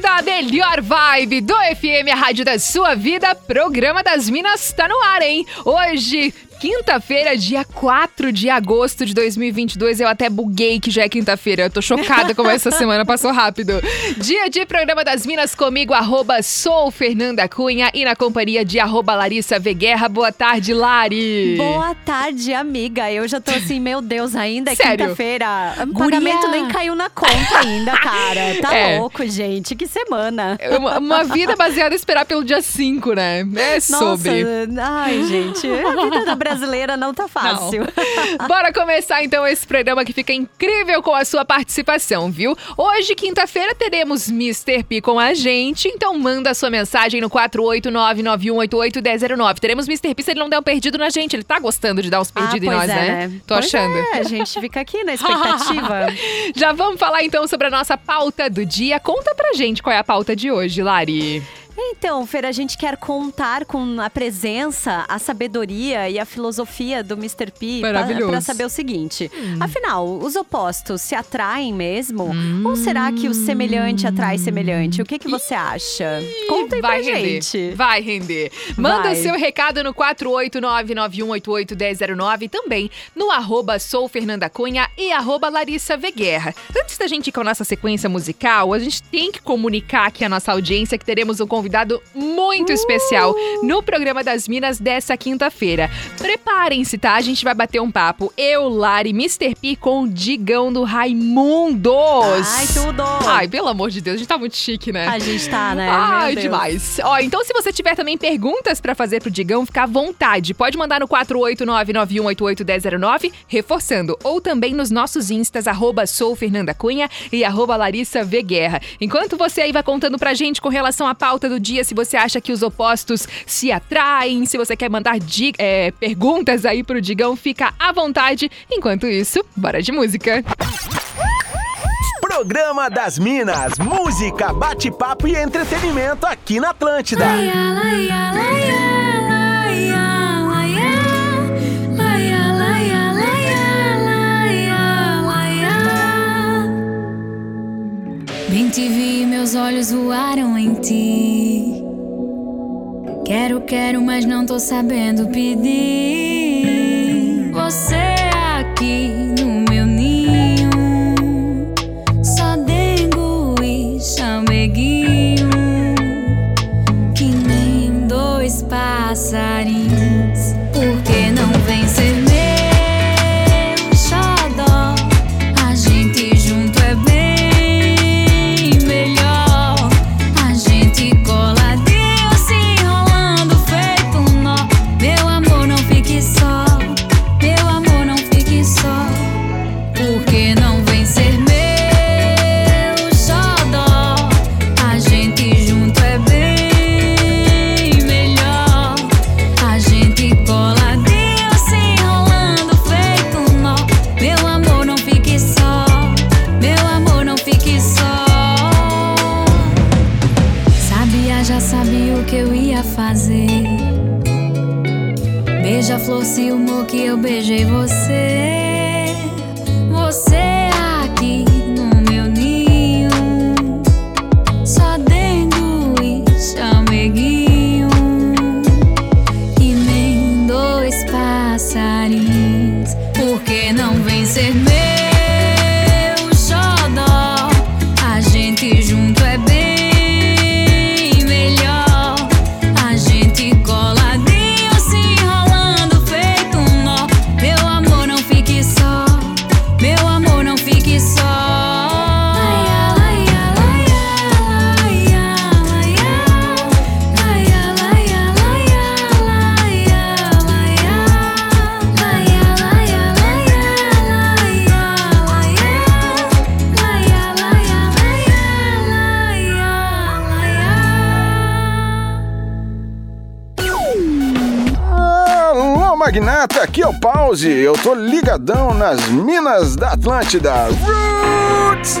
Da melhor vibe do FM, a rádio da sua vida. Programa das Minas tá no ar, hein? Hoje, Quinta-feira, dia 4 de agosto de 2022. Eu até buguei que já é quinta-feira. Eu tô chocada como essa semana passou rápido. Dia de programa das Minas comigo, arroba sou Fernanda Cunha e na companhia de arroba Larissa Veguerra. Boa tarde, Lari. Boa tarde, amiga. Eu já tô assim, meu Deus, ainda é quinta-feira. O pagamento nem caiu na conta ainda, cara. Tá é. louco, gente. Que semana. É uma, uma, vida baseada em esperar pelo dia 5, né? É Nossa, sobre. Ai, gente. A vida da brasileira não tá fácil. Não. Bora começar então esse programa que fica incrível com a sua participação, viu? Hoje, quinta-feira, teremos Mr. P com a gente, então manda sua mensagem no 48991881009. Teremos Mr. P se ele não der um perdido na gente. Ele tá gostando de dar uns perdidos ah, em nós, é, né? né? Tô pois achando. É, a gente fica aqui na expectativa. Já vamos falar então sobre a nossa pauta do dia. Conta pra gente qual é a pauta de hoje, Lari. Então, Fer, a gente quer contar com a presença, a sabedoria e a filosofia do Mr. P para saber o seguinte: hum. afinal, os opostos se atraem mesmo? Hum. Ou será que o semelhante atrai semelhante? O que, que você acha? Conta aí Vai pra render. gente. Vai render. Manda Vai. seu recado no 48991881009 também no arroba sou Fernanda Cunha e arroba Larissa Veguerra. Antes da gente ir com a nossa sequência musical, a gente tem que comunicar aqui a nossa audiência que teremos um convidado convidado muito uh! especial no programa das Minas dessa quinta-feira. Preparem-se, tá? A gente vai bater um papo. Eu, Lari, Mr. P com o Digão do Raimundos. Ai, tudo! Ai, pelo amor de Deus, a gente tá muito chique, né? A gente tá, né? Ai, demais. Ó, então se você tiver também perguntas para fazer pro Digão, fica à vontade. Pode mandar no 48991881009, reforçando, ou também nos nossos instas, arroba sou Fernanda Cunha e arroba Larissa v Guerra. Enquanto você aí vai contando pra gente com relação à pauta do dia se você acha que os opostos se atraem, se você quer mandar é, perguntas aí pro Digão, fica à vontade. Enquanto isso, bora de música. Programa das Minas, música, bate-papo e entretenimento aqui na Atlântida. Laia, laia, laia. Bem te vi, meus olhos voaram em ti. Quero, quero, mas não tô sabendo pedir. Você Eu tô ligadão nas minas da Atlântida. Roots!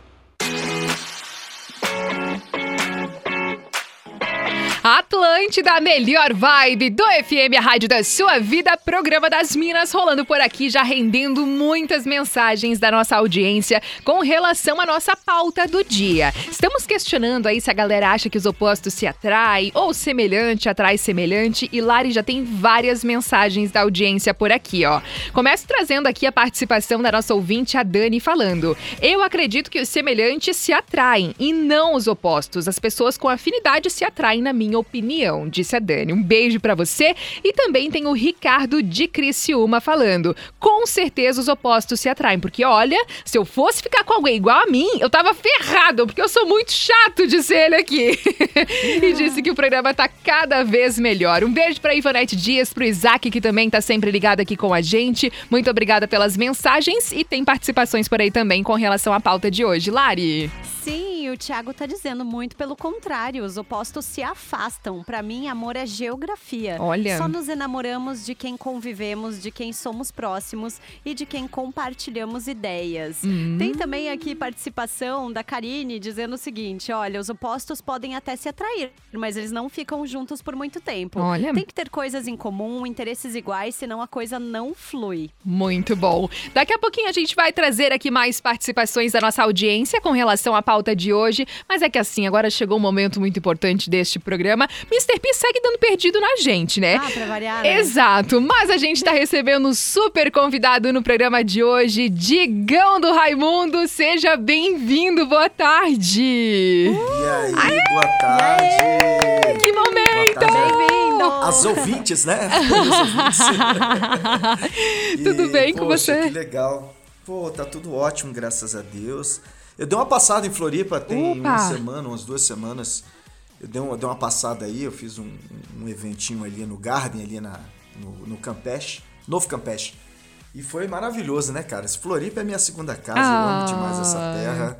Atlântida, a melhor vibe do FM, a rádio da sua vida, programa das Minas, rolando por aqui, já rendendo muitas mensagens da nossa audiência com relação à nossa pauta do dia. Estamos questionando aí se a galera acha que os opostos se atraem ou semelhante atrai semelhante e Lari já tem várias mensagens da audiência por aqui, ó. Começo trazendo aqui a participação da nossa ouvinte, a Dani, falando: Eu acredito que os semelhantes se atraem e não os opostos. As pessoas com afinidade se atraem, na minha minha disse a Dani. Um beijo para você. E também tem o Ricardo de Criciúma falando. Com certeza os opostos se atraem, porque olha, se eu fosse ficar com alguém igual a mim, eu tava ferrado, porque eu sou muito chato, disse ele aqui. e disse que o programa tá cada vez melhor. Um beijo pra Ivonete Dias, pro Isaac, que também tá sempre ligado aqui com a gente. Muito obrigada pelas mensagens e tem participações por aí também com relação à pauta de hoje. Lari. Sim, o Thiago tá dizendo muito pelo contrário, os opostos se afastam. Para mim, amor é geografia. Olha. Só nos enamoramos de quem convivemos, de quem somos próximos e de quem compartilhamos ideias. Uhum. Tem também aqui participação da Karine dizendo o seguinte: olha, os opostos podem até se atrair, mas eles não ficam juntos por muito tempo. Olha. Tem que ter coisas em comum, interesses iguais, senão a coisa não flui. Muito bom. Daqui a pouquinho a gente vai trazer aqui mais participações da nossa audiência com relação à pauta de hoje, mas é que assim, agora chegou um momento muito importante deste programa. Mr. P segue dando perdido na gente, né? Ah, pra variar. Né? Exato, mas a gente tá recebendo um super convidado no programa de hoje, Digão do Raimundo. Seja bem-vindo, boa tarde. E aí, Aê! boa tarde. Aê! Que momento! Bem-vindo! As ouvintes, né? ouvintes. tudo bem poxa, com você? Que legal. Pô, tá tudo ótimo, graças a Deus. Eu dei uma passada em Floripa tem Opa. uma semana, umas duas semanas. Eu dei uma, dei uma passada aí, eu fiz um, um eventinho ali no Garden, ali na, no, no Campeche, Novo Campeche. E foi maravilhoso, né, cara? Esse Floripa é minha segunda casa, ah. eu amo demais essa terra.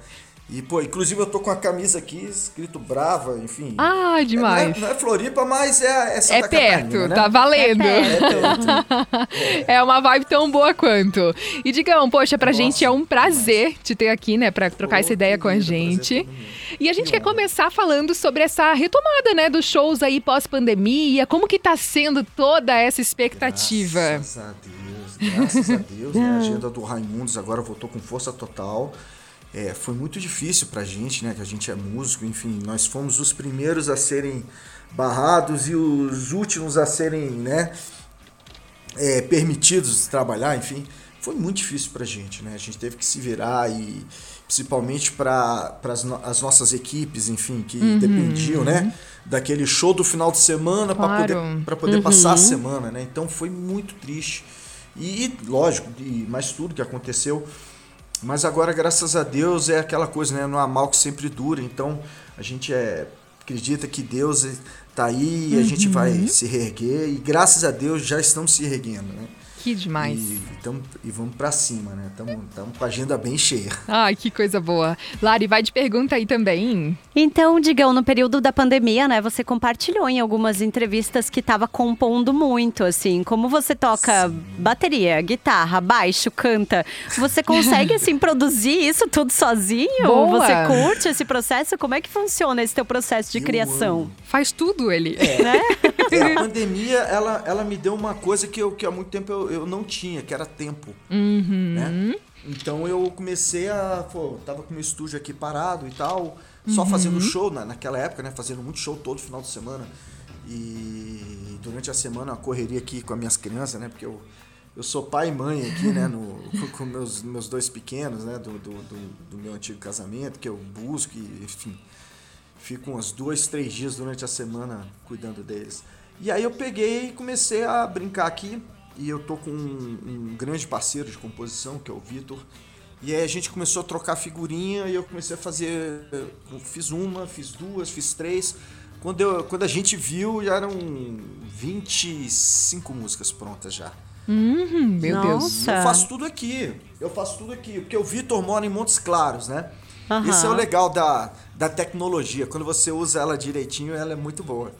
E, pô, inclusive eu tô com a camisa aqui, escrito Brava, enfim. Ah, demais. É, não, é, não, é, Floripa, mas é, é Santa É perto, Catarina, né? tá valendo. É, perto. é uma vibe tão boa quanto. E Digão, poxa, pra Nossa, gente é um prazer demais. te ter aqui, né, pra trocar essa ideia com a gente. E a gente que quer começar falando sobre essa retomada, né, dos shows aí pós-pandemia, como que tá sendo toda essa expectativa? Graças a Deus, graças a Deus. né? A agenda do Raimundos agora voltou com força total. É, foi muito difícil pra gente, né? Que a gente é músico, enfim, nós fomos os primeiros a serem barrados e os últimos a serem, né? É, permitidos trabalhar, enfim. Foi muito difícil pra gente, né? A gente teve que se virar e principalmente para as, as nossas equipes, enfim, que uhum. dependiam, né? Daquele show do final de semana claro. para poder, pra poder uhum. passar a semana, né? Então foi muito triste. E, lógico, e, mas tudo que aconteceu mas agora, graças a Deus, é aquela coisa, né? Não há mal que sempre dura. Então, a gente é, acredita que Deus está aí e a gente vai uhum. se reerguer. E graças a Deus já estamos se reerguendo, né? Que demais. E, tamo, e vamos para cima, né? Estamos com a agenda bem cheia. Ai, que coisa boa. Lari, vai de pergunta aí também. Então, Digão, no período da pandemia, né, você compartilhou em algumas entrevistas que estava compondo muito, assim. Como você toca Sim. bateria, guitarra, baixo, canta, você consegue, assim, produzir isso tudo sozinho? Boa. Você curte esse processo? Como é que funciona esse teu processo de Eu criação? Amo. Faz tudo ele. É. Né? A pandemia, ela, ela me deu uma coisa que, eu, que há muito tempo eu, eu não tinha, que era tempo. Uhum. Né? Então eu comecei a. Pô, tava com meu estúdio aqui parado e tal, só uhum. fazendo show na, naquela época, né? Fazendo muito show todo final de semana. E durante a semana a correria aqui com as minhas crianças, né? Porque eu, eu sou pai e mãe aqui, né? No, com meus, meus dois pequenos, né? Do, do, do, do meu antigo casamento, que eu busco, e, enfim. Fico uns dois, três dias durante a semana cuidando deles. E aí eu peguei e comecei a brincar aqui e eu tô com um, um grande parceiro de composição, que é o Vitor. E aí a gente começou a trocar figurinha e eu comecei a fazer. Eu fiz uma, fiz duas, fiz três. Quando, eu, quando a gente viu, já eram 25 músicas prontas já. Uhum, meu Nossa. Deus. Eu faço tudo aqui. Eu faço tudo aqui. Porque o Vitor mora em Montes Claros, né? Uhum. Isso é o legal da, da tecnologia. Quando você usa ela direitinho, ela é muito boa.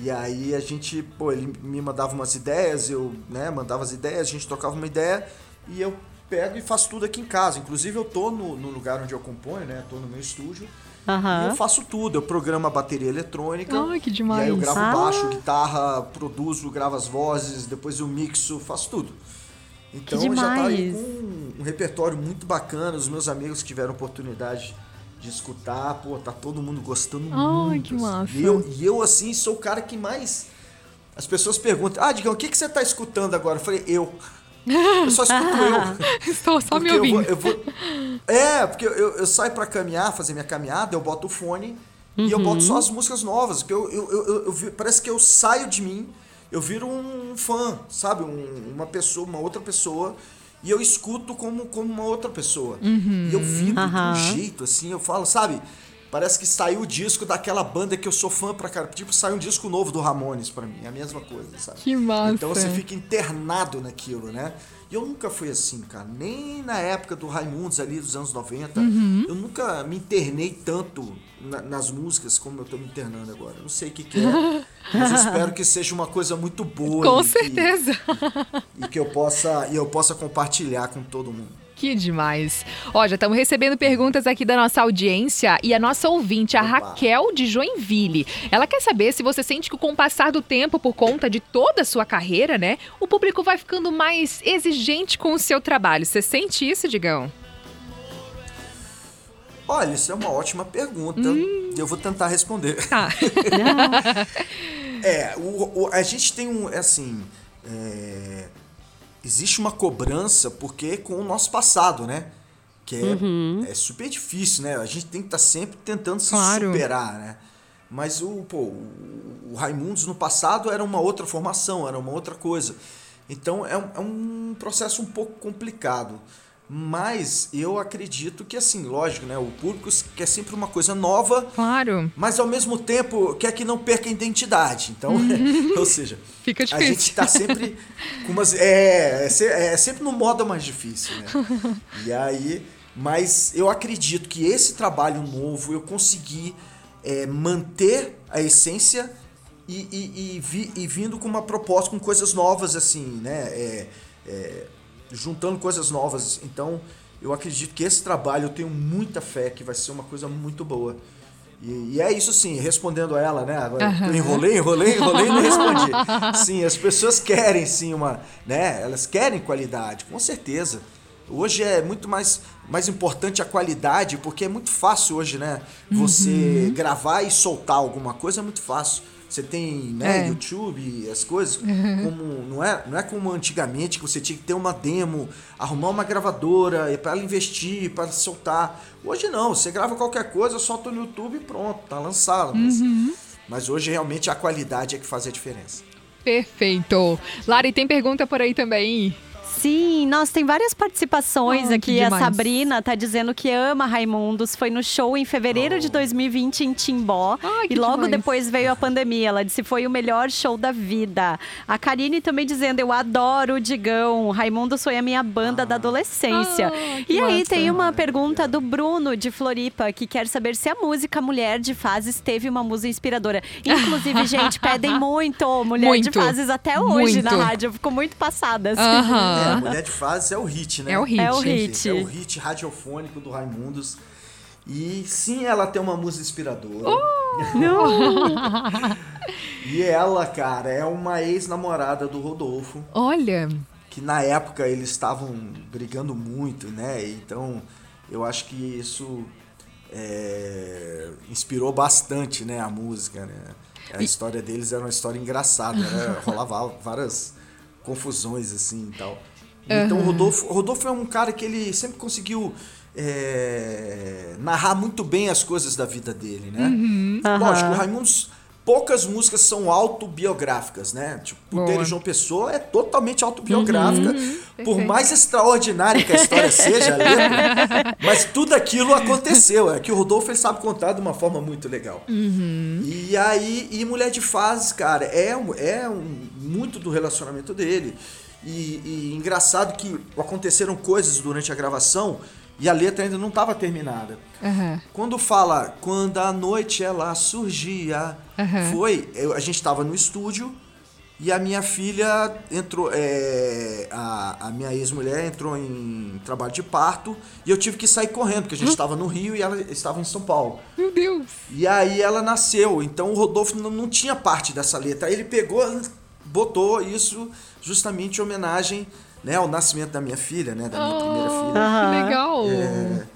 E aí a gente, pô, ele me mandava umas ideias, eu, né, mandava as ideias, a gente trocava uma ideia e eu pego e faço tudo aqui em casa. Inclusive eu tô no, no lugar onde eu componho, né? Tô no meu estúdio. Uhum. E eu faço tudo. Eu programo a bateria eletrônica. Ai, que demais. E aí eu gravo ah. baixo, guitarra, produzo, gravo as vozes, depois eu mixo, faço tudo. Então já tá aí com um, um repertório muito bacana. Os meus amigos que tiveram oportunidade de escutar, pô, tá todo mundo gostando Ai, muito. que massa. E eu, e eu, assim, sou o cara que mais. As pessoas perguntam, ah, Digão, o que, que você tá escutando agora? Eu falei, eu. Eu só escuto eu. Estou só me ouvindo. Eu vou, eu vou... É, porque eu, eu saio para caminhar, fazer minha caminhada, eu boto o fone uhum. e eu boto só uhum. as músicas novas. Porque eu, eu, eu, eu, parece que eu saio de mim, eu viro um fã, sabe? Um, uma pessoa, uma outra pessoa e eu escuto como, como uma outra pessoa. Uhum, e eu vibro uhum. de um jeito, assim, eu falo, sabe? Parece que saiu o disco daquela banda que eu sou fã pra cara. Tipo, saiu um disco novo do Ramones pra mim. É a mesma coisa, sabe? Que massa. Então você fica internado naquilo, né? E eu nunca fui assim, cara. Nem na época do Raimundos ali dos anos 90. Uhum. Eu nunca me internei tanto na, nas músicas como eu tô me internando agora. Eu não sei o que, que é, mas espero que seja uma coisa muito boa. Com e certeza. Que, e que eu possa, e eu possa compartilhar com todo mundo. Que demais. Ó, já estamos recebendo perguntas aqui da nossa audiência e a nossa ouvinte, a Opa. Raquel de Joinville. Ela quer saber se você sente que com o passar do tempo, por conta de toda a sua carreira, né, o público vai ficando mais exigente com o seu trabalho. Você sente isso, Digão? Olha, isso é uma ótima pergunta. Hum. Eu vou tentar responder. Tá. é, o, o, a gente tem um. É assim. É, existe uma cobrança porque com o nosso passado, né? Que é, uhum. é super difícil, né? A gente tem que estar tá sempre tentando se claro. superar, né? Mas o, pô, o Raimundos no passado era uma outra formação, era uma outra coisa. Então é um, é um processo um pouco complicado. Mas eu acredito que, assim, lógico, né? O público quer sempre uma coisa nova. Claro. Mas ao mesmo tempo quer que não perca a identidade. Então, uhum. ou seja, Fica a gente está sempre com umas. É, é, é sempre no modo mais difícil, né? E aí. Mas eu acredito que esse trabalho novo eu consegui é, manter a essência e, e, e, vi, e, vindo com uma proposta, com coisas novas, assim, né? É, é, juntando coisas novas. Então, eu acredito que esse trabalho eu tenho muita fé que vai ser uma coisa muito boa. E, e é isso sim, respondendo a ela, né? Agora uhum. enrolei, enrolei, enrolei e não respondi. sim, as pessoas querem sim uma, né? Elas querem qualidade, com certeza. Hoje é muito mais, mais importante a qualidade, porque é muito fácil hoje, né? Você uhum. gravar e soltar alguma coisa é muito fácil. Você tem né, é. YouTube, as coisas, uhum. como não é, não é como antigamente que você tinha que ter uma demo, arrumar uma gravadora para ela investir, para soltar. Hoje não, você grava qualquer coisa, solta no YouTube e pronto, tá lançado. Mas, uhum. mas hoje realmente a qualidade é que faz a diferença. Perfeito. Lari, tem pergunta por aí também? Sim, nossa, tem várias participações oh, aqui. A Sabrina tá dizendo que ama Raimundos. Foi no show em fevereiro oh. de 2020 em Timbó. Oh, e logo demais. depois veio a pandemia. Ela disse foi o melhor show da vida. A Karine também dizendo: Eu adoro o Digão. Raimundos foi a minha banda da adolescência. Ah, e aí massa. tem uma pergunta do Bruno de Floripa que quer saber se a música Mulher de Fases teve uma música inspiradora. Inclusive, gente, pedem muito Mulher muito. de Fases até hoje muito. na rádio. Eu fico muito passada. Assim. Uh -huh. É, Mulher de Fases é o hit, né? É o hit. É o hit. É o hit radiofônico do Raimundos. E sim, ela tem uma música inspiradora. Oh, e ela, cara, é uma ex-namorada do Rodolfo. Olha! Que na época eles estavam brigando muito, né? Então eu acho que isso é, inspirou bastante, né? A música, né? A história deles era uma história engraçada, né? Rolava várias confusões assim e tal. Então o Rodolfo, o Rodolfo é um cara que ele sempre conseguiu é, narrar muito bem as coisas da vida dele, né? Uhum. Lógico, o Raimundos poucas músicas são autobiográficas, né? Tipo, Puteiro João Pessoa é totalmente autobiográfica, uhum, por mais extraordinária que a história seja, a letra, mas tudo aquilo aconteceu. É que o Rodolfo sabe contar de uma forma muito legal. Uhum. E aí, e Mulher de Fases, cara, é, é um, muito do relacionamento dele. E, e engraçado que aconteceram coisas durante a gravação e a letra ainda não estava terminada. Uhum. Quando fala, quando a noite ela surgia, uhum. foi, eu, a gente estava no estúdio e a minha filha entrou, é, a, a minha ex-mulher entrou em trabalho de parto e eu tive que sair correndo, porque a gente estava no Rio e ela estava em São Paulo. Meu Deus! E aí ela nasceu, então o Rodolfo não, não tinha parte dessa letra. Aí ele pegou, botou isso justamente em homenagem né, ao nascimento da minha filha, né, da minha oh, primeira filha. Que legal! É,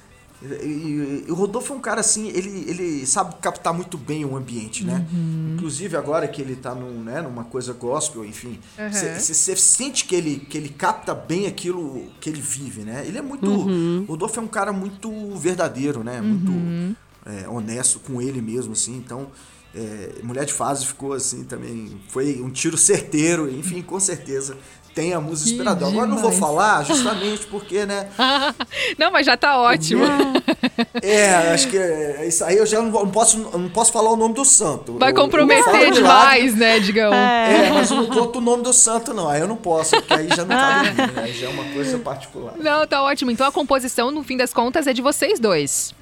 e, o Rodolfo é um cara assim, ele, ele sabe captar muito bem o ambiente, né? Uhum. Inclusive agora que ele tá num, né, numa coisa gospel, enfim, você uhum. sente que ele, que ele capta bem aquilo que ele vive, né? Ele é muito. Uhum. O Rodolfo é um cara muito verdadeiro, né? Muito uhum. é, honesto com ele mesmo, assim. Então, é, Mulher de Fase ficou assim também. Foi um tiro certeiro, enfim, com certeza tem a música inspiradora. Agora não vou falar, justamente porque, né? não, mas já tá ótimo. É, acho que é, isso aí eu já não posso, não posso falar o nome do santo. Vai comprometer eu, demais, né, Digão? É. é. mas eu não conto o nome do santo, não. Aí eu não posso, porque aí já não cabe mim, né? Aí já é uma coisa particular. Não, tá ótimo. Então a composição, no fim das contas, é de vocês dois.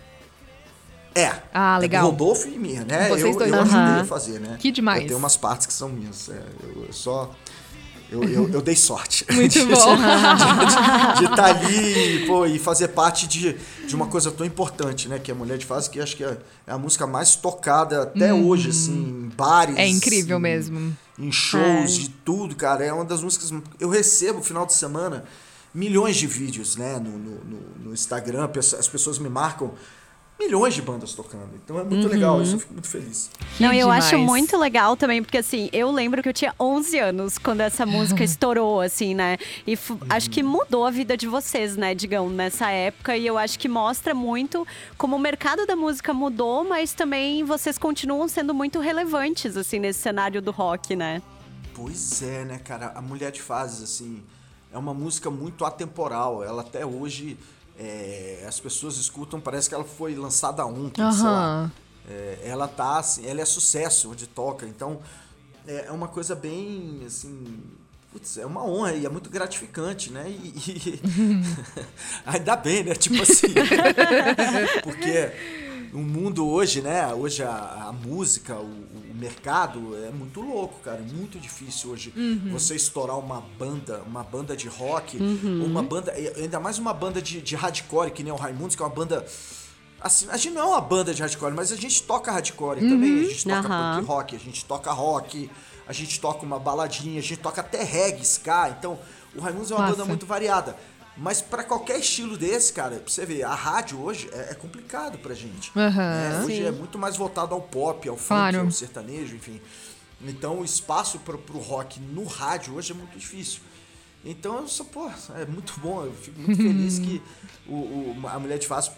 É. Ah, é legal. É Rodolfo e minha, né? Vocês eu, dois. eu ajudei a fazer, né? Que demais. Tenho umas partes que são minhas. É, eu só eu, eu, eu, dei sorte. Muito de, bom. De estar tá ali pô, e fazer parte de, de uma coisa tão importante, né? Que é Mulher de Fase, que acho que é, é a música mais tocada até hum. hoje, assim, em bares. É incrível em, mesmo. Em shows, é. de tudo, cara. É uma das músicas. Eu recebo final de semana milhões de vídeos, né? No, no, no Instagram, as pessoas me marcam milhões de bandas tocando. Então é muito uhum. legal isso, eu fico muito feliz. Não, eu demais. acho muito legal também, porque assim, eu lembro que eu tinha 11 anos quando essa música estourou, assim, né? E uhum. acho que mudou a vida de vocês, né, Digão, nessa época. E eu acho que mostra muito como o mercado da música mudou, mas também vocês continuam sendo muito relevantes, assim, nesse cenário do rock, né? Pois é, né, cara? A Mulher de Fases, assim, é uma música muito atemporal. Ela até hoje é, as pessoas escutam, parece que ela foi lançada ontem, uhum. sei lá. É, ela tá assim, ela é sucesso onde toca, então é, é uma coisa bem assim. Putz, é uma honra e é muito gratificante, né? E, e... ainda bem, né? Tipo assim. porque o mundo hoje, né? Hoje a, a música, o, o, mercado é muito louco, cara. É muito difícil hoje uhum. você estourar uma banda, uma banda de rock, uhum. uma banda, ainda mais uma banda de, de hardcore, que nem o Raimundos, que é uma banda. Assim, a gente não é uma banda de hardcore, mas a gente toca hardcore uhum. também. A gente toca uhum. punk rock, a gente toca rock, a gente toca uma baladinha, a gente toca até reggae, ska. Então, o Raimundos é uma Nossa. banda muito variada. Mas para qualquer estilo desse, cara, pra você ver, a rádio hoje é, é complicado pra gente. Uhum, né? Hoje é muito mais voltado ao pop, ao funk, claro. ao sertanejo, enfim. Então o espaço pro, pro rock no rádio hoje é muito difícil. Então eu sou, pô, é muito bom, eu fico muito feliz que o, o, a Mulher de Fácil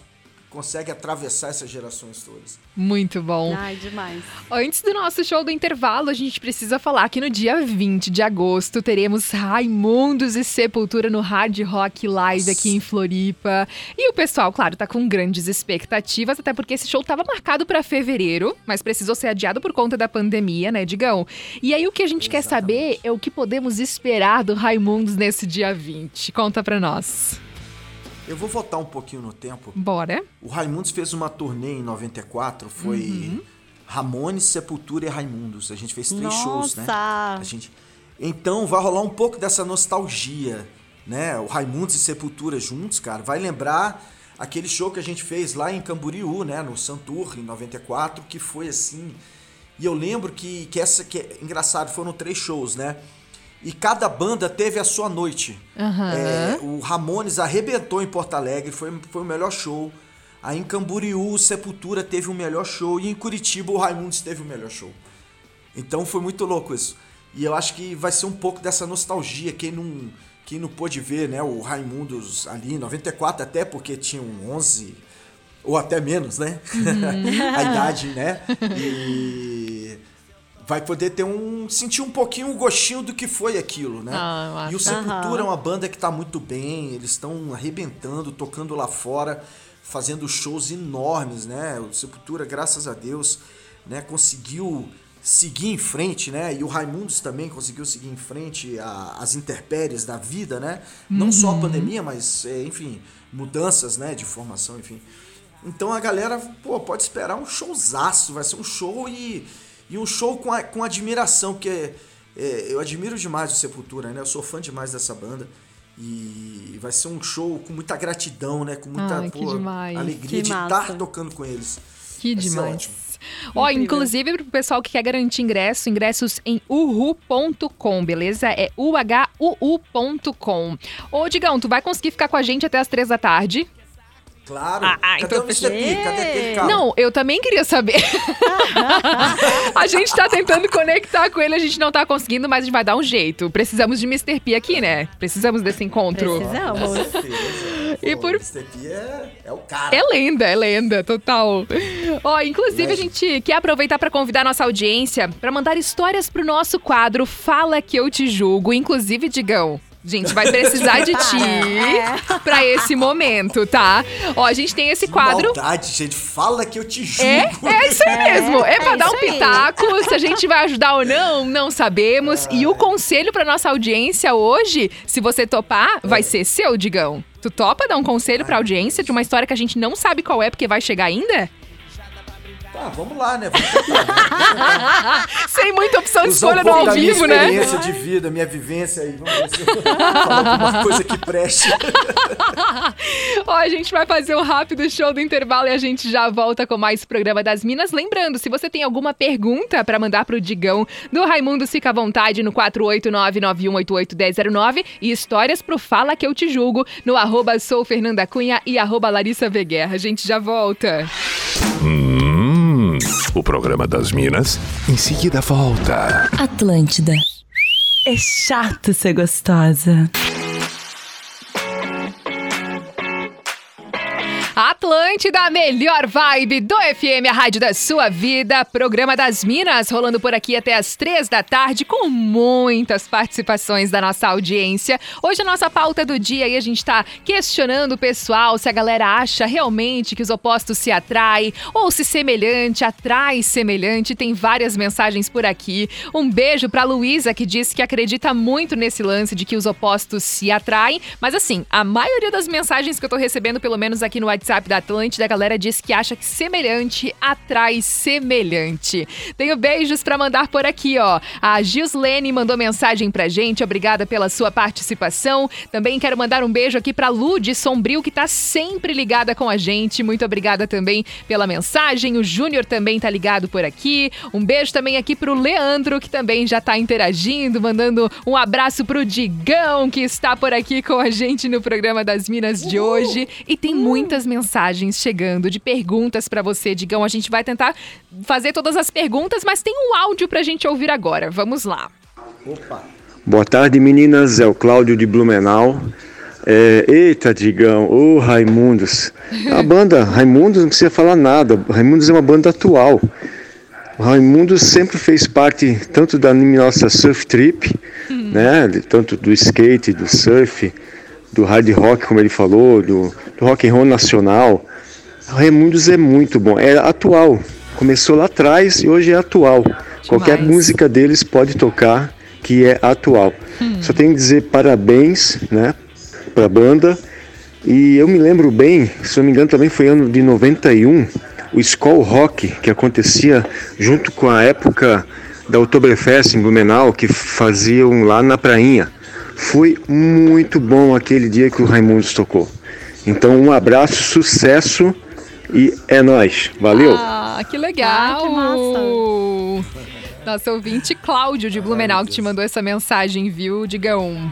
consegue atravessar essas gerações todas. Muito bom. Ai, demais. Antes do nosso show do intervalo, a gente precisa falar que no dia 20 de agosto teremos Raimundos e Sepultura no Hard Rock Live Nossa. aqui em Floripa. E o pessoal, claro, tá com grandes expectativas, até porque esse show estava marcado para fevereiro, mas precisou ser adiado por conta da pandemia, né, Digão? E aí o que a gente Exatamente. quer saber é o que podemos esperar do Raimundos nesse dia 20. Conta pra nós. Eu vou voltar um pouquinho no tempo. Bora. O Raimundos fez uma turnê em 94, foi uhum. Ramones, Sepultura e Raimundos. A gente fez três Nossa. shows, né? A gente... Então vai rolar um pouco dessa nostalgia, né? O Raimundos e Sepultura juntos, cara. Vai lembrar aquele show que a gente fez lá em Camboriú, né? No Santur, em 94, que foi assim... E eu lembro que, que essa... que é engraçado, foram três shows, né? E cada banda teve a sua noite. Uhum. É, o Ramones arrebentou em Porto Alegre, foi, foi o melhor show. Aí em Camboriú, o Sepultura teve o melhor show. E em Curitiba, o Raimundos teve o melhor show. Então foi muito louco isso. E eu acho que vai ser um pouco dessa nostalgia. Quem não, quem não pôde ver né, o Raimundos ali em 94, até porque tinham 11 ou até menos, né? Uhum. a idade, né? E vai poder ter um sentir um pouquinho o gostinho do que foi aquilo, né? Ah, e o Sepultura uhum. é uma banda que tá muito bem, eles estão arrebentando, tocando lá fora, fazendo shows enormes, né? O Sepultura, graças a Deus, né, conseguiu seguir em frente, né? E o Raimundos também conseguiu seguir em frente a, as intempéries da vida, né? Não uhum. só a uhum. pandemia, mas é, enfim, mudanças, né, de formação, enfim. Então a galera, pô, pode esperar um showzaço, vai ser um show e e um show com, a, com admiração, porque é, eu admiro demais o Sepultura, né? Eu sou fã demais dessa banda. E vai ser um show com muita gratidão, né? Com muita Ai, pô, alegria que de estar tocando com eles. Que vai demais. Ó, inclusive pro pessoal que quer garantir ingresso, ingressos em uhu.com, beleza? É uhuu.com. Ô, Digão, tu vai conseguir ficar com a gente até as três da tarde? Claro. Ah, ah, Cadê então o Mr. P? Cadê aquele cara? Não, eu também queria saber. a gente tá tentando conectar com ele, a gente não tá conseguindo, mas a gente vai dar um jeito. Precisamos de Mr. P aqui, né? Precisamos desse encontro. Precisamos. e por... Mr. P é, é o cara. É lenda, é lenda, total. Ó, inclusive a gente quer aproveitar para convidar nossa audiência para mandar histórias pro nosso quadro Fala Que Eu Te Julgo. Inclusive, Digão, Gente, vai precisar de ti é. pra esse momento, tá? Ó, a gente tem esse que quadro. Maldade, gente, fala que eu te julgo. É, é isso aí é, mesmo. É, é pra dar um pitaco. Aí. Se a gente vai ajudar ou não, não sabemos. E o conselho pra nossa audiência hoje, se você topar, vai é. ser seu, Digão. Tu topa dar um conselho pra audiência de uma história que a gente não sabe qual é porque vai chegar ainda? Ah, vamos lá, né? Vamos tentar, né? Sem muita opção de escolha no ao vivo, né? Minha experiência de vida, minha vivência aí. Vamos ver se eu falo alguma coisa que preste. Ó, a gente vai fazer um rápido show do intervalo e a gente já volta com mais programa das Minas. Lembrando, se você tem alguma pergunta para mandar pro Digão do Raimundo, fica à vontade no 489-9188-1009 e histórias pro Fala Que Eu Te Julgo no arroba sou Fernanda Cunha e arroba Larissa Veguerra. A gente já volta. Hum, o programa das Minas em seguida volta. Atlântida. É chato ser gostosa. Atlântida, a melhor vibe do FM, a rádio da sua vida. Programa das Minas, rolando por aqui até as três da tarde, com muitas participações da nossa audiência. Hoje a nossa pauta do dia e a gente está questionando o pessoal se a galera acha realmente que os opostos se atraem ou se semelhante atrai semelhante. Tem várias mensagens por aqui. Um beijo pra Luísa, que disse que acredita muito nesse lance de que os opostos se atraem. Mas assim, a maioria das mensagens que eu tô recebendo, pelo menos aqui no WhatsApp da Atlântida, a galera diz que acha que semelhante atrai semelhante. Tenho beijos para mandar por aqui, ó. A Gislene mandou mensagem pra gente, obrigada pela sua participação. Também quero mandar um beijo aqui pra Lu de Sombrio, que tá sempre ligada com a gente. Muito obrigada também pela mensagem. O Júnior também tá ligado por aqui. Um beijo também aqui pro Leandro, que também já tá interagindo, mandando um abraço pro Digão, que está por aqui com a gente no programa das Minas de hoje. E tem muitas mensagens chegando de perguntas para você, Digão. A gente vai tentar fazer todas as perguntas, mas tem um áudio para a gente ouvir agora. Vamos lá. Opa. Boa tarde, meninas. É o Cláudio de Blumenau. É, eita, Digão, ô oh, Raimundos. A banda Raimundos não precisa falar nada. Raimundos é uma banda atual. O Raimundos sempre fez parte tanto da nossa surf trip, hum. né? Tanto do skate, do surf, do hard rock, como ele falou, do, do rock and roll nacional. O Raimundos é muito bom, é atual. Começou lá atrás e hoje é atual. Demais. Qualquer música deles pode tocar que é atual. Hum. Só tenho que dizer parabéns, né, para a banda. E eu me lembro bem, se não me engano, também foi ano de 91, o Skull Rock, que acontecia junto com a época da Oktoberfest em Blumenau, que faziam lá na prainha. Foi muito bom aquele dia que o Raimundos tocou. Então, um abraço, sucesso e é nós. Valeu! Ah, que legal! Ah, que massa! Nosso ouvinte Cláudio de Blumenau que te mandou essa mensagem, viu? Diga um.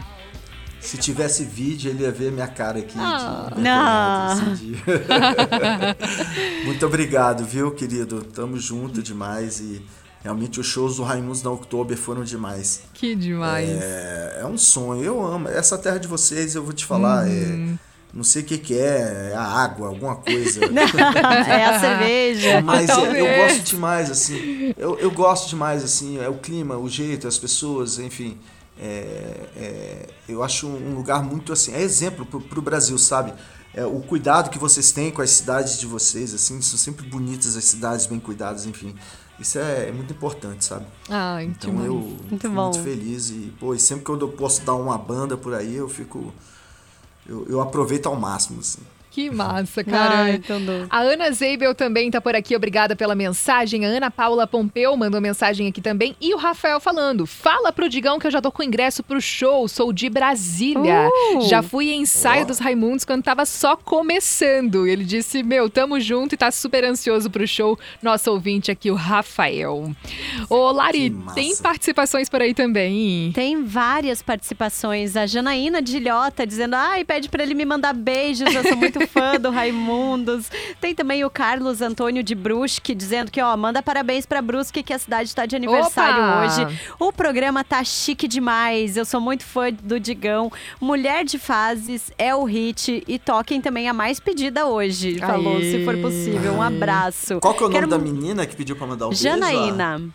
Se tivesse vídeo, ele ia ver minha cara aqui. Ah, de, não. Muito obrigado, viu, querido? Tamo junto demais e Realmente os shows do Raimundos da Oktober foram demais. Que demais. É, é, um sonho. Eu amo. Essa terra de vocês, eu vou te falar, é, uhum. é. Não sei o que, que é, é a água, alguma coisa. é a cerveja. Mas eu, eu gosto demais, assim. Eu, eu gosto demais, assim. É o clima, o jeito, as pessoas, enfim. É, é, eu acho um lugar muito assim. É exemplo pro, pro Brasil, sabe? É, o cuidado que vocês têm com as cidades de vocês, assim. São sempre bonitas as cidades, bem cuidadas, enfim. Isso é, é, muito importante, sabe? Ah, então eu muito fico bom. muito feliz e, pô, e sempre que eu posso dar uma banda por aí, eu fico. Eu, eu aproveito ao máximo, assim. Que massa, cara. Ai, a Ana Zeibel também tá por aqui, obrigada pela mensagem. A Ana Paula Pompeu mandou mensagem aqui também. E o Rafael falando: fala pro Digão que eu já tô com ingresso pro show, sou de Brasília. Uh, já fui em ensaio oh. dos Raimundos quando tava só começando. Ele disse: Meu, tamo junto e tá super ansioso pro show. Nosso ouvinte aqui, o Rafael. Ô, Lari, tem participações por aí também? Tem várias participações. A Janaína de Ilhota dizendo: ai, pede pra ele me mandar beijos, eu sou muito fã do Raimundos. Tem também o Carlos Antônio de Brusque dizendo que, ó, manda parabéns pra Brusque que a cidade está de aniversário Opa! hoje. O programa tá chique demais. Eu sou muito fã do Digão. Mulher de Fases é o hit e toquem também a mais pedida hoje. Falou, Aê. se for possível. Um abraço. Qual que é o Quero... nome da menina que pediu pra mandar o Janaína. beijo? Janaína.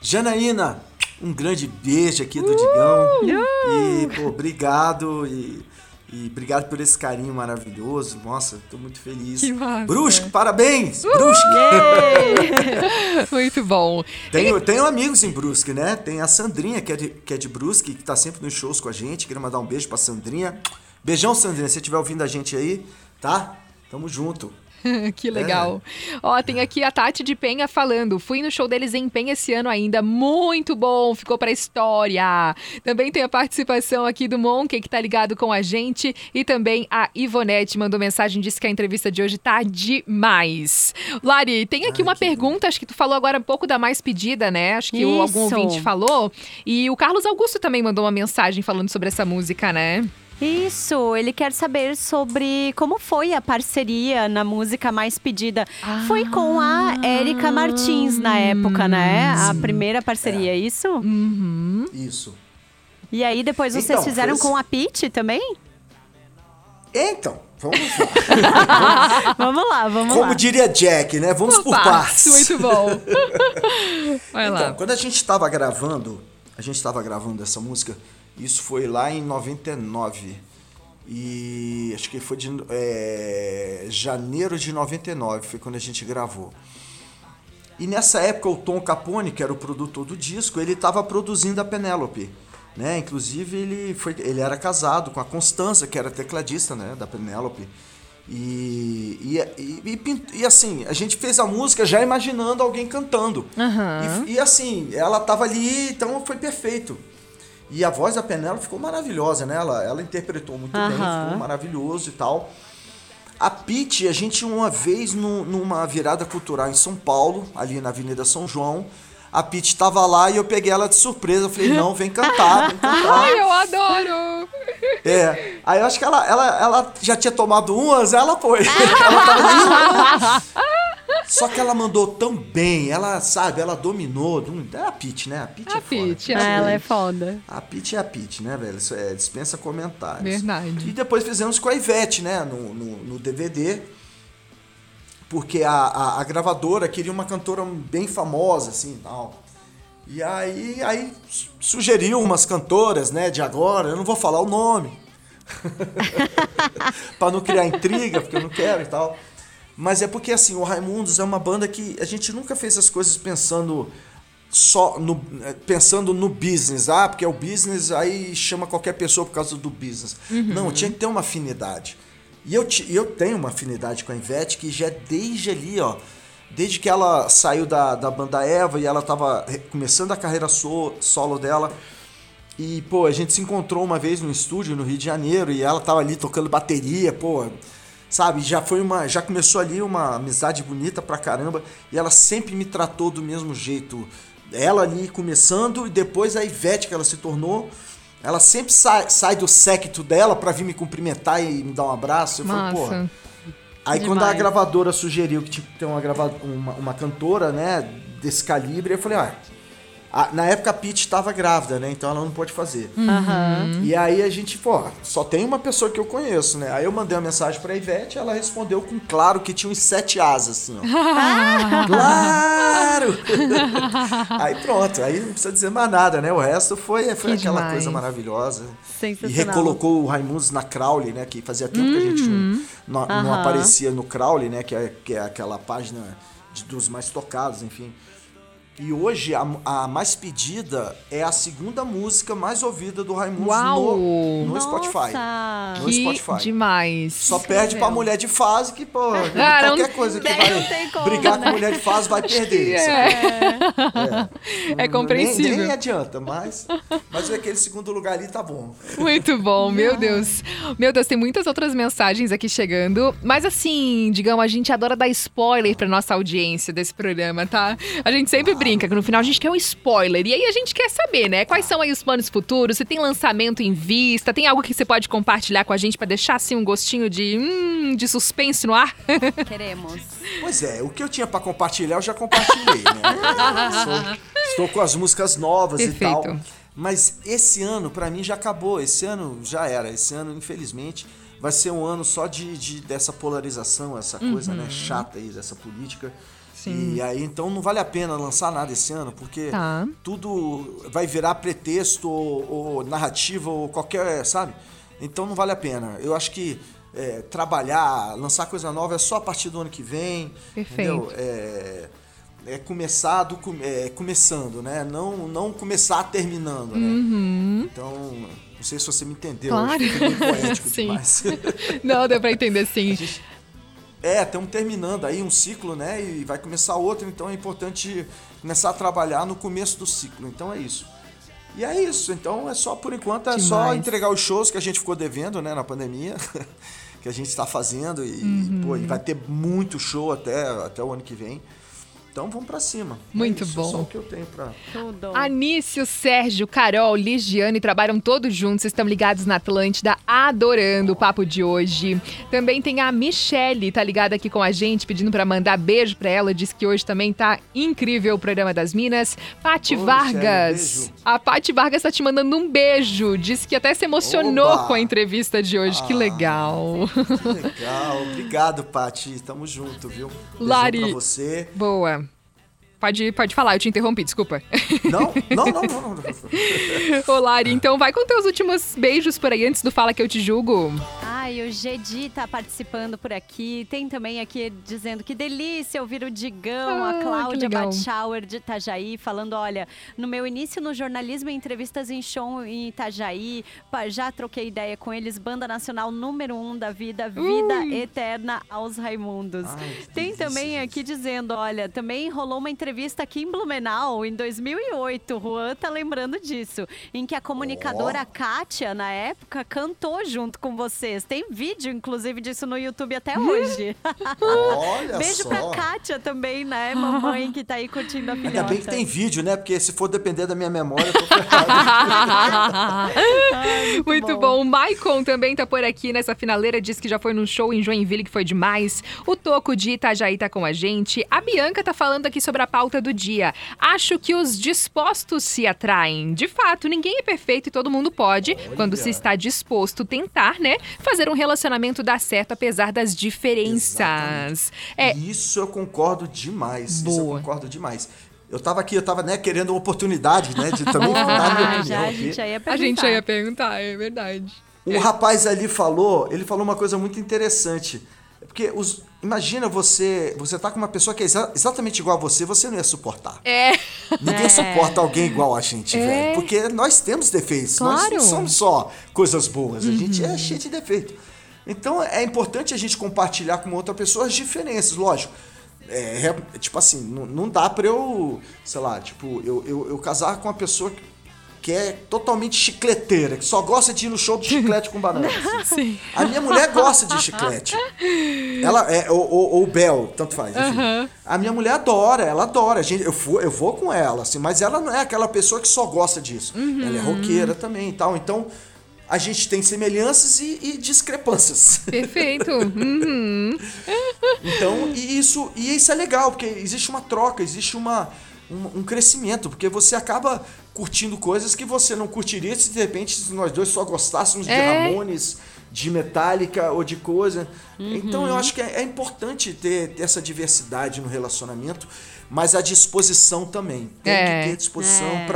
Janaína, um grande beijo aqui do uh, Digão. Uh, e, pô, obrigado. E e obrigado por esse carinho maravilhoso. Nossa, tô muito feliz. Que massa. Brusque, parabéns! Uh, Brusque! muito bom. Tenho, tenho amigos em Brusque, né? Tem a Sandrinha, que é, de, que é de Brusque, que tá sempre nos shows com a gente. Queria mandar um beijo pra Sandrinha. Beijão, Sandrinha, se você estiver ouvindo a gente aí, tá? Tamo junto. que legal. É. Ó, tem aqui a Tati de Penha falando. Fui no show deles em Penha esse ano ainda. Muito bom, ficou pra história. Também tem a participação aqui do Monkey, que tá ligado com a gente. E também a Ivonete mandou mensagem, disse que a entrevista de hoje tá demais. Lari, tem aqui Ai, uma pergunta, acho que tu falou agora um pouco da mais pedida, né? Acho que Isso. algum ouvinte falou. E o Carlos Augusto também mandou uma mensagem falando sobre essa música, né? Isso, ele quer saber sobre como foi a parceria na música mais pedida. Ah, foi com a Érica Martins na época, né? Sim. A primeira parceria, é, isso? Uhum. Isso. E aí depois vocês então, fizeram com a Pete também? Então, vamos lá. vamos lá, vamos Como lá. diria Jack, né? Vamos por, por partes. Muito bom. Vai então, lá. quando a gente estava gravando, a gente estava gravando essa música, isso foi lá em 99. E acho que foi de é, janeiro de 99, foi quando a gente gravou. E nessa época o Tom Capone, que era o produtor do disco, ele estava produzindo a Penélope. Né? Inclusive ele, foi, ele era casado com a Constança, que era tecladista né? da Penélope. E, e, e, e, assim, a gente fez a música já imaginando alguém cantando. Uhum. E, e, assim, ela tava ali, então foi perfeito. E a voz da Penélope ficou maravilhosa, né? Ela, ela interpretou muito uhum. bem, ficou maravilhoso e tal. A Pete, a gente uma vez no, numa virada cultural em São Paulo, ali na Avenida São João, a Pete estava lá e eu peguei ela de surpresa. Eu falei, não, vem cantar, vem cantar. Ai, eu adoro! É, aí eu acho que ela, ela, ela já tinha tomado umas, ela foi. ela tava Só que ela mandou tão bem, ela, sabe, ela dominou. É a Pete, né? A Pete a é Pete, foda. ela é foda. A Pete é a Pete, né, velho? Isso é, dispensa comentários. Verdade. E depois fizemos com a Ivete, né, no, no, no DVD. Porque a, a, a, gravadora queria uma cantora bem famosa, assim, tal. E aí, aí sugeriu umas cantoras, né, de agora. Eu não vou falar o nome. para não criar intriga, porque eu não quero e tal. Mas é porque assim, o Raimundos é uma banda que a gente nunca fez as coisas pensando só no eh, pensando no business, ah, porque é o business, aí chama qualquer pessoa por causa do business. Uhum. Não, tinha que ter uma afinidade. E eu, eu tenho uma afinidade com a Ivete que já é desde ali, ó, desde que ela saiu da, da banda Eva e ela tava começando a carreira so, solo dela. E, pô, a gente se encontrou uma vez no estúdio no Rio de Janeiro e ela tava ali tocando bateria, pô, sabe? Já foi uma, já começou ali uma amizade bonita pra caramba e ela sempre me tratou do mesmo jeito. Ela ali começando e depois a Ivete que ela se tornou, ela sempre sai, sai do séquito dela pra vir me cumprimentar e me dar um abraço. Eu falei, porra. Aí Demais. quando a gravadora sugeriu que que ter uma, gravadora, uma, uma cantora, né, desse calibre, eu falei, ah, a, na época a Pete estava grávida, né? Então ela não pôde fazer. Uhum. E aí a gente, pô, só tem uma pessoa que eu conheço, né? Aí eu mandei uma mensagem pra Ivete ela respondeu com claro que tinha uns sete asas, assim, ó. claro! aí pronto, aí não precisa dizer mais nada, né? O resto foi, foi aquela demais. coisa maravilhosa. E recolocou o Raimundos na Crowley, né? Que fazia tempo uhum. que a gente não, não, uhum. não, aparecia no Crowley, né? Que é, que é aquela página de, dos mais tocados, enfim. E hoje a, a, mais pedida é a segunda música mais ouvida do Raimundo no, no Spotify. No Spotify. demais. Só Escreveu. perde pra mulher de fase, que, pô, ah, qualquer coisa que vai como, brigar né? com mulher de fase vai perder. É, é. é. é compreensível. Nem, nem, adianta, mas, mas aquele segundo lugar ali tá bom. Muito bom, meu Deus. Meu Deus, tem muitas outras mensagens aqui chegando. Mas assim, digamos, a gente adora dar spoiler pra nossa audiência desse programa, tá? A gente sempre ah brinca, que no final a gente quer um spoiler. E aí a gente quer saber, né? Quais são aí os planos futuros? Se tem lançamento em vista? Tem algo que você pode compartilhar com a gente para deixar assim um gostinho de hum, de suspense no ar? Queremos. Pois é, o que eu tinha para compartilhar eu já compartilhei, né? estou com as músicas novas Perfeito. e tal. Mas esse ano, para mim, já acabou. Esse ano já era. Esse ano, infelizmente, vai ser um ano só de, de dessa polarização, essa coisa né, uhum. né, chata aí, dessa política. Sim. E aí, então, não vale a pena lançar nada esse ano, porque tá. tudo vai virar pretexto ou, ou, narrativa ou qualquer, sabe? Então, não vale a pena. Eu acho que é, trabalhar, lançar coisa nova é só a partir do ano que vem. Perfeito. É, é começar do, é, começando, né? Não, não começar terminando, né? Uhum. Então, não sei se você me entendeu. Claro. Eu poético sim. demais. não, deu pra entender sim. É, estamos terminando aí um ciclo, né? E vai começar outro, então é importante começar a trabalhar no começo do ciclo. Então é isso. E é isso. Então é só por enquanto é Demais. só entregar os shows que a gente ficou devendo, né, na pandemia. que a gente está fazendo e, uhum. pô, e vai ter muito show até, até o ano que vem. Então vamos para cima. Muito é isso, bom. Só o que eu tenho para. Anício, Sérgio, Carol, Ligiane trabalham todos juntos, estão ligados na Atlântida, adorando o papo de hoje. Também tem a Michele, tá ligada aqui com a gente, pedindo para mandar beijo para ela, diz que hoje também tá incrível o programa das Minas. Pati Vargas. Michele, a Pati Vargas tá te mandando um beijo, disse que até se emocionou Oba. com a entrevista de hoje. Ah, que legal. Que legal. Obrigado, Pati. Tamo junto, viu? Beijão Lari. Pra você. Boa. Pode, pode falar, eu te interrompi, desculpa. Não, não, não, não. não. Ô, Lari, então vai com teus últimos beijos por aí antes do Fala Que Eu Te Julgo. Ai, o Gedi tá participando por aqui. Tem também aqui dizendo que delícia ouvir o Digão, ah, a Cláudia Batschauer de Itajaí, falando: olha, no meu início no jornalismo, entrevistas em show em Itajaí, já troquei ideia com eles, banda nacional número um da vida, vida Ui. eterna aos Raimundos. Ai, Tem também aqui dizendo: olha, também rolou uma entrevista aqui em Blumenau em 2008. Juan tá lembrando disso, em que a comunicadora oh. Kátia, na época, cantou junto com vocês. Tem vídeo, inclusive, disso no YouTube até hoje. Olha Beijo só. pra Kátia também, né? Mamãe que tá aí curtindo a filhota. Ainda bem que tem vídeo, né? Porque se for depender da minha memória, eu tô ferrado. muito, muito bom. bom. O Maicon também tá por aqui nessa finaleira. Diz que já foi num show em Joinville que foi demais. O Toco de Itajaí tá com a gente. A Bianca tá falando aqui sobre a pauta do dia. Acho que os dispostos se atraem. De fato, ninguém é perfeito e todo mundo pode, Olha. quando se está disposto, tentar, né? Fazer um relacionamento dar certo apesar das diferenças. É. Isso eu concordo demais. Boa. Isso eu concordo demais. Eu tava aqui, eu tava, né, querendo uma oportunidade, né, de também dar a minha opinião. Já, a, gente já ia a gente já ia perguntar, é verdade. O é. rapaz ali falou, ele falou uma coisa muito interessante. Porque os, imagina você, você tá com uma pessoa que é exa exatamente igual a você, você não ia suportar. É. Ninguém é. suporta alguém igual a gente, é. velho. Porque nós temos defeitos. Claro. Nós não somos só coisas boas. Uhum. A gente é cheio de defeito. Então é importante a gente compartilhar com outra pessoa as diferenças, lógico. É, é tipo assim, não, não dá pra eu, sei lá, tipo, eu, eu, eu casar com uma pessoa que que é totalmente chicleteira, que só gosta de ir no show do chiclete com banana. Assim. A minha mulher gosta de chiclete. Ela é, ou, ou, ou Bel, tanto faz. Uhum. A minha mulher adora, ela adora. Gente, eu, vou, eu vou com ela, assim, mas ela não é aquela pessoa que só gosta disso. Uhum. Ela é roqueira também e tal. Então, a gente tem semelhanças e, e discrepâncias. Perfeito. Uhum. então, e isso, e isso é legal, porque existe uma troca, existe uma, um, um crescimento, porque você acaba curtindo coisas que você não curtiria se de repente nós dois só gostássemos é. de Ramones, de Metallica ou de coisa. Uhum. Então eu acho que é, é importante ter, ter, essa diversidade no relacionamento, mas a disposição também. Tem é. que ter disposição é.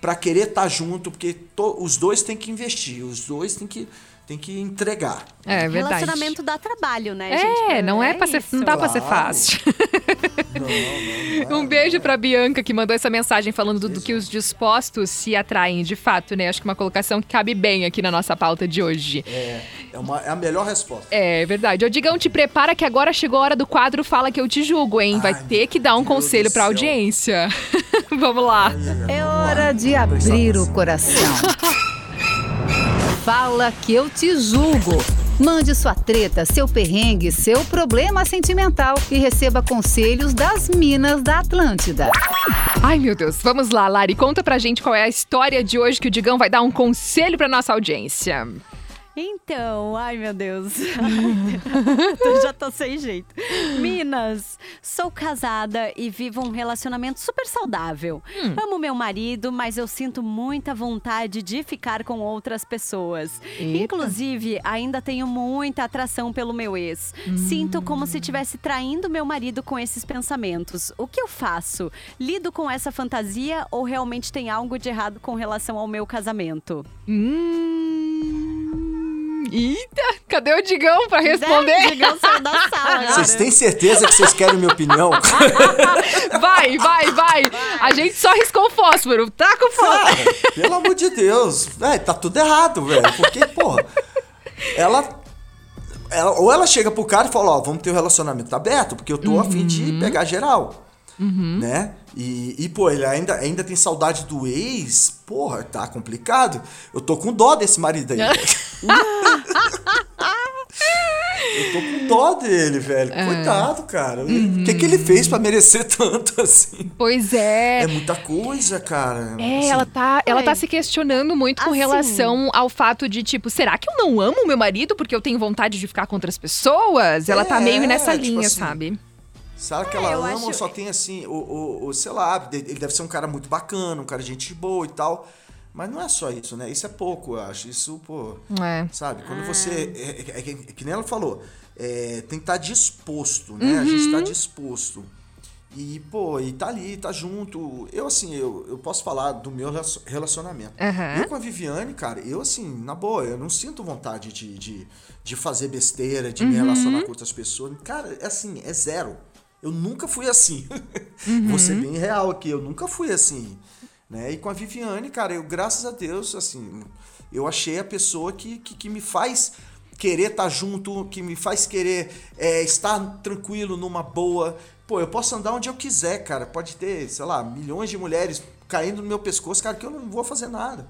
para querer estar tá junto, porque to, os dois têm que investir, os dois têm que tem que entregar. É verdade. Relacionamento dá trabalho, né, é, gente? Não é, é ser, não dá claro. pra ser fácil. Não, não, não é, um beijo pra Bianca que mandou essa mensagem falando do, do, que os dispostos se atraem, de fato, né? Acho que uma colocação que cabe bem aqui na nossa pauta de hoje. É, é, uma, é a melhor resposta. É verdade. Ô, Digão, te prepara que agora chegou a hora do quadro Fala que eu te julgo, hein? Vai Ai, ter que dar um Deus conselho pra audiência. Vamos lá. É hora de abrir o coração. Fala que eu te julgo. Mande sua treta, seu perrengue, seu problema sentimental e receba conselhos das Minas da Atlântida. Ai, meu Deus. Vamos lá, Lari. Conta pra gente qual é a história de hoje que o Digão vai dar um conselho pra nossa audiência. Então, ai meu Deus. Ai, já tô sem jeito. Minas, sou casada e vivo um relacionamento super saudável. Hum. Amo meu marido, mas eu sinto muita vontade de ficar com outras pessoas. Eita. Inclusive, ainda tenho muita atração pelo meu ex. Hum. Sinto como se estivesse traindo meu marido com esses pensamentos. O que eu faço? Lido com essa fantasia ou realmente tem algo de errado com relação ao meu casamento? Hum. Eita, cadê o Digão pra responder? O Digão saiu da sala. Vocês têm certeza que vocês querem minha opinião? vai, vai, vai, vai. A gente só riscou o fósforo. Tá com fósforo. pelo amor de Deus. Véi, tá tudo errado, velho. Porque, porra, ela ela, ou ela chega pro cara e fala, ó, vamos ter um relacionamento aberto, porque eu tô uhum. afim de pegar geral. Uhum. Né? E, e, pô, ele ainda, ainda tem saudade do ex. Porra, tá complicado. Eu tô com dó desse marido aí. Eu tô com dó dele, velho. É. Coitado, cara. O uhum. que, que ele fez para merecer tanto assim? Pois é. É muita coisa, cara. É, assim, ela tá, ela tá se questionando muito com assim. relação ao fato de, tipo, será que eu não amo meu marido porque eu tenho vontade de ficar com outras pessoas? Ela tá é, tá meio nessa tipo linha, assim, sabe? Sabe que ela é, ama acho... ou só tem assim, o, o, o, sei lá, ele deve ser um cara muito bacana, um cara de gente boa e tal. Mas não é só isso, né? Isso é pouco, eu acho. Isso, pô. É. Sabe? Quando você. É, é, é, é que nem ela falou, é, tem que estar tá disposto, né? Uhum. A gente está uhum. disposto. E, pô, e tá ali, tá junto. Eu, assim, eu, eu posso falar do meu relacionamento. Uhum. Eu com a Viviane, cara, eu, assim, na boa, eu não sinto vontade de, de, de fazer besteira, de uhum. me relacionar com outras pessoas. Cara, é assim, é zero. Eu nunca fui assim. Uhum. Vou ser bem real aqui, eu nunca fui assim. Né? E com a Viviane, cara, eu, graças a Deus, assim, eu achei a pessoa que, que, que me faz querer estar tá junto, que me faz querer é, estar tranquilo, numa boa. Pô, eu posso andar onde eu quiser, cara. Pode ter, sei lá, milhões de mulheres caindo no meu pescoço, cara, que eu não vou fazer nada.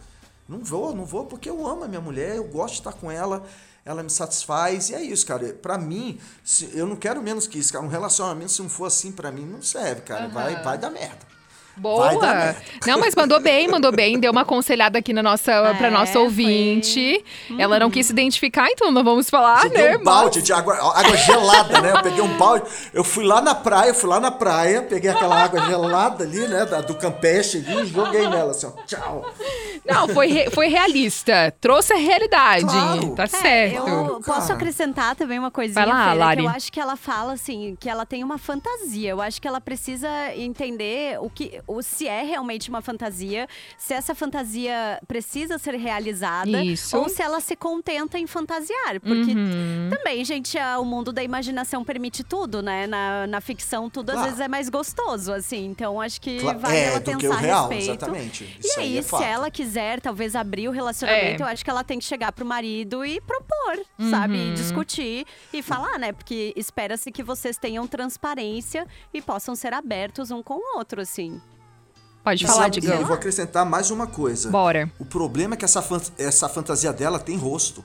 Não vou, não vou, porque eu amo a minha mulher, eu gosto de estar com ela, ela me satisfaz, e é isso, cara. Pra mim, se, eu não quero menos que isso, cara. Um relacionamento, se não for assim, pra mim, não serve, cara. Uhum. Vai, vai dar merda. Boa! Não, mas mandou bem, mandou bem. Deu uma aconselhada aqui na nossa, é, pra nossa ouvinte. Foi. Ela não quis se identificar, então não vamos falar, Joguei né? um balde mas... de água, água gelada, né? Eu peguei um balde. Eu fui lá na praia, fui lá na praia, peguei aquela água gelada ali, né? Da, do Campeche ali e joguei nela, assim, ó. Tchau. Não, foi, re, foi realista. Trouxe a realidade. Claro. Tá é, certo. Eu posso acrescentar também uma coisinha, Vai lá, Lari. eu acho que ela fala, assim, que ela tem uma fantasia. Eu acho que ela precisa entender o que ou se é realmente uma fantasia, se essa fantasia precisa ser realizada Isso. ou se ela se contenta em fantasiar. Porque uhum. também, gente, o mundo da imaginação permite tudo, né? Na, na ficção, tudo claro. às vezes é mais gostoso, assim. Então, acho que claro. vale é, ela pensar real, a respeito. Exatamente. Isso e aí, é se ela quiser, talvez, abrir o relacionamento, é. eu acho que ela tem que chegar pro marido e propor, uhum. sabe? discutir e falar, né? Porque espera-se que vocês tenham transparência e possam ser abertos um com o outro, assim. Pode e falar, Digão. Eu vou acrescentar mais uma coisa. Bora. O problema é que essa, essa fantasia dela tem rosto.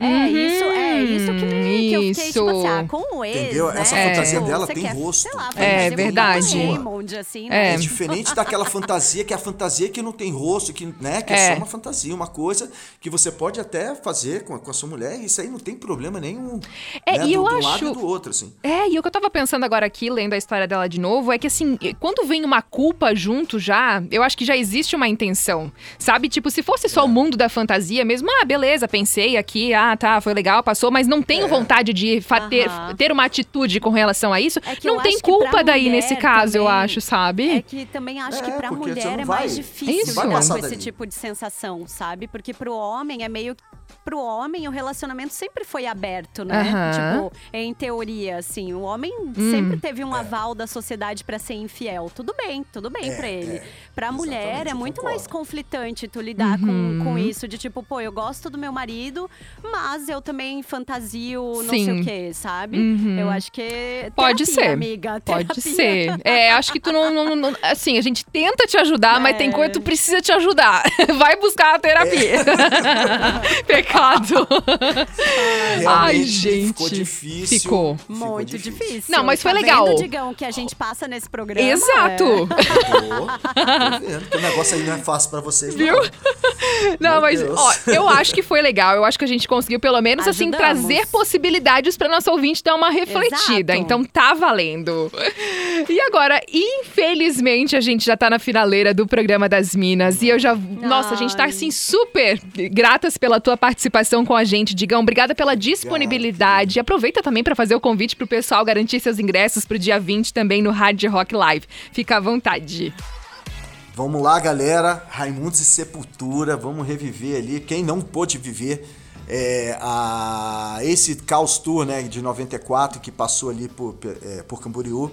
É, uhum. isso, é isso que, me, que eu fiquei, tipo assim, ah, com o ex, Entendeu? Né? Essa é. fantasia dela tem quer, rosto. Lá, é verdade. Raymond, assim, né? é. é. diferente daquela fantasia que é a fantasia que não tem rosto, que, né, que é. é. só uma fantasia, uma coisa que você pode até fazer com a, com a sua mulher, e isso aí não tem problema nenhum. É, né, e do, eu do acho... lado e do outro, assim. É, e o que eu tava pensando agora aqui, lendo a história dela de novo, é que assim, quando vem uma culpa junto já, eu acho que já existe uma intenção. Sabe? Tipo, se fosse só o mundo da fantasia mesmo, ah, beleza, pensei aqui, ah, tá, foi legal, passou, mas não tenho é. vontade de ter, ter uma atitude com relação a isso, é não tem culpa daí nesse caso, também, eu acho, sabe? É que também acho é, que pra mulher é mais difícil lidar com esse tipo de sensação, sabe? Porque pro homem é meio pro homem o relacionamento sempre foi aberto, né? Tipo, em teoria, assim, o homem hum. sempre teve um aval da sociedade para ser infiel. Tudo bem, tudo bem é, para ele. É. Pra mulher é muito concordo. mais conflitante tu lidar uhum. com, com isso, de tipo, pô, eu gosto do meu marido, mas eu também fantasio não Sim. sei o quê, sabe? Uhum. Eu acho que. Pode terapia, ser. Amiga, Pode ser. É, acho que tu não, não, não, Assim, a gente tenta te ajudar, é. mas tem coisa que tu precisa te ajudar. Vai buscar a terapia. É. Pecado. Ai, gente. Ficou difícil. Ficou. Muito ficou difícil. Não, mas foi tá legal. Vendo, Digão, que a gente passa nesse programa. Exato. É. Tô, tô vendo que o negócio aí não é fácil pra vocês, Viu? Não, não mas ó, eu acho que foi legal. Eu acho que a gente conseguiu, pelo menos, assim, Ajudamos. assim, trazer possibilidades pra nossa ouvinte dar uma refletida. Exato. Então tá valendo. E agora, infelizmente, a gente já tá na finaleira do programa das Minas. E eu já. Ai. Nossa, a gente tá assim super gratas pela tua participação com a gente, Digão. Obrigada pela disponibilidade. Aproveita também para fazer o convite pro pessoal garantir seus ingressos pro dia 20 também no Hard Rock Live. Fica à vontade. Vamos lá, galera. Raimundos e Sepultura. Vamos reviver ali. Quem não pôde viver é, a, esse Caos Tour né, de 94 que passou ali por, é, por Camboriú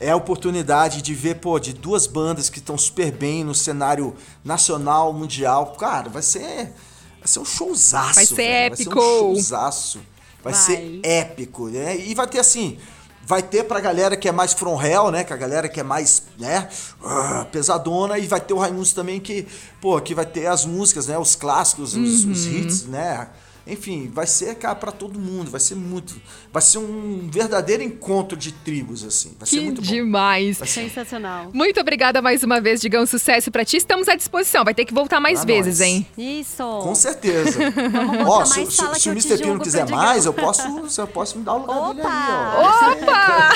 é a oportunidade de ver, pô, de duas bandas que estão super bem no cenário nacional, mundial. Cara, vai ser, vai ser um showzaço. Vai ser velho. épico. Vai ser um showzaço. Vai, vai. ser épico, né? E vai ter assim, vai ter pra galera que é mais from hell, né? Que a galera que é mais, né, uh, pesadona e vai ter o Raimundos também que, pô, que vai ter as músicas, né, os clássicos, os, uhum. os hits, né? Enfim, vai ser, cara, para todo mundo. Vai ser muito. Vai ser um verdadeiro encontro de tribos, assim. Vai que ser muito demais. Bom. Sensacional. Muito obrigada mais uma vez, Digão. Sucesso para ti. Estamos à disposição. Vai ter que voltar mais vezes, nós. hein? Isso. Com certeza. ó, se, se, se o Mr. P não quiser mais, eu posso, eu posso me dar o lugar Opa! dele aí, ó. Opa!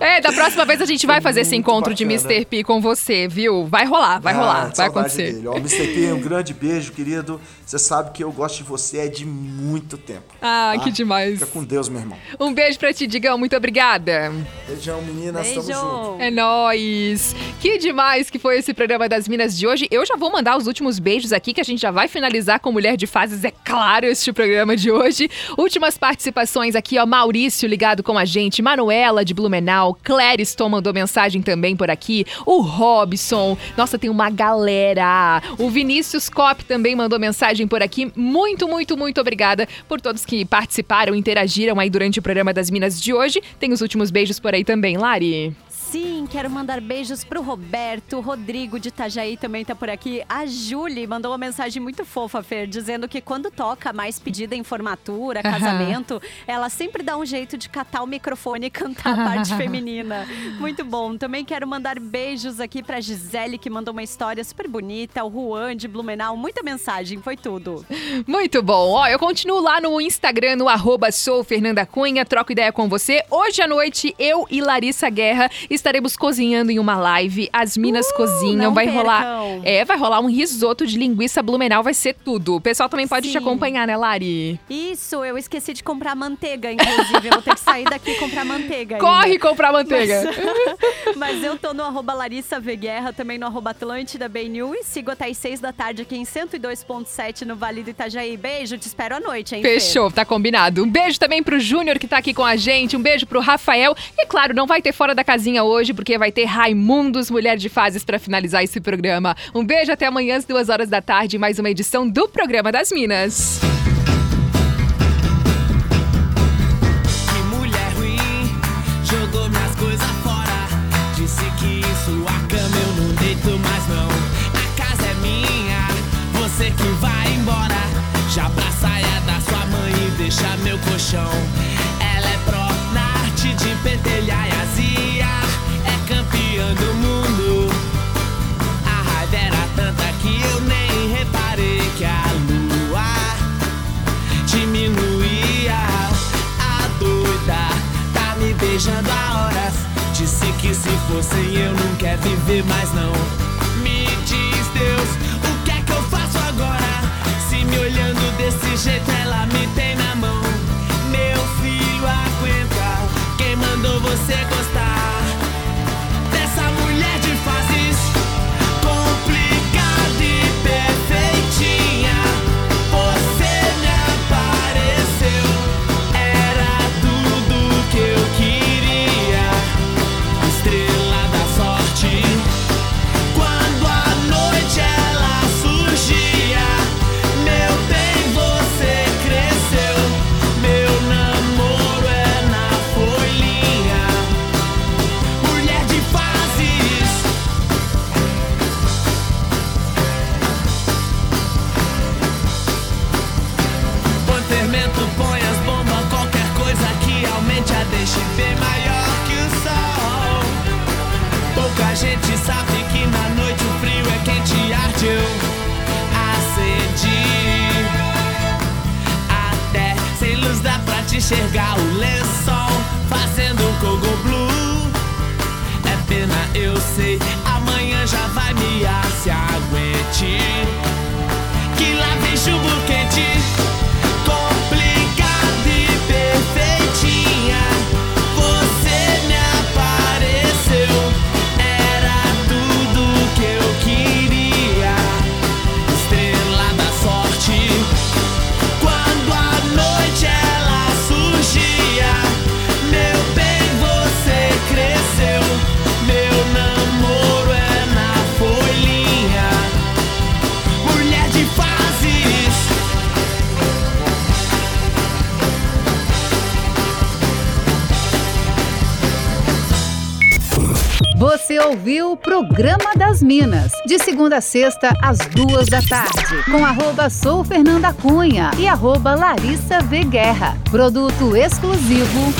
é, da próxima vez a gente vai fazer esse encontro bacana. de Mr. P com você, viu? Vai rolar, vai ah, rolar, vai acontecer. Dele. Ó, Mr. P, um grande beijo, querido. Você sabe que eu gosto de você é de muito tempo. Ah, tá? que demais. Fica com Deus, meu irmão. Um beijo pra ti, Digão. Muito obrigada. Beijão, meninas. Beijo. Tamo junto. É nóis. Que demais que foi esse programa das Minas de hoje. Eu já vou mandar os últimos beijos aqui, que a gente já vai finalizar com Mulher de Fases, é claro, este programa de hoje. Últimas participações aqui, ó. Maurício ligado com a gente, Manuela de Blumenau, Clériston mandou mensagem também por aqui, o Robson. Nossa, tem uma galera. O Vinícius Cop também mandou mensagem mensagem por aqui. Muito, muito, muito obrigada por todos que participaram, interagiram aí durante o programa das Minas de hoje. Tem os últimos beijos por aí também, Lari. Sim, quero mandar beijos pro Roberto, Rodrigo de Itajaí também tá por aqui. A Julie mandou uma mensagem muito fofa, Fer, dizendo que quando toca mais pedida em formatura, casamento, ela sempre dá um jeito de catar o microfone e cantar a parte feminina. Muito bom. Também quero mandar beijos aqui pra Gisele, que mandou uma história super bonita, o Juan de Blumenau, muita mensagem, foi tudo. Muito bom. Ó, eu continuo lá no Instagram, no arroba sou Fernanda Cunha, troco ideia com você. Hoje à noite, eu e Larissa Guerra estaremos cozinhando em uma live. As Minas uh, cozinham, vai percam. rolar. É, vai rolar um risoto de linguiça blumenau, vai ser tudo. O pessoal também pode Sim. te acompanhar, né, Lari? Isso, eu esqueci de comprar manteiga, inclusive. eu vou ter que sair daqui e comprar manteiga. Corre ainda. comprar manteiga. Mas, mas, eu tô no arroba Larissa Veguerra, também no arroba Atlântida BNU e sigo até as seis da tarde aqui em 102.7 no Vale do Itajaí. Beijo, te espero à noite, hein? Fechou, Fê? tá combinado. Um beijo também pro Júnior que tá aqui com a gente, um beijo pro Rafael. E claro, não vai ter fora da casinha hoje hoje, porque vai ter Raimundos Mulher de Fases para finalizar esse programa. Um beijo até amanhã às duas horas da tarde, mais uma edição do Programa das Minas. Que vai embora. Já pra saia da sua mãe deixa meu colchão. Ela é pró na arte de pentelhar que se fossem eu não quer viver mais não. Me diz Deus, o que é que eu faço agora? Se me olhando desse jeito ela Minas, de segunda a sexta, às duas da tarde, com arroba Sou Fernanda Cunha e arroba Larissa V. Guerra. Produto exclusivo.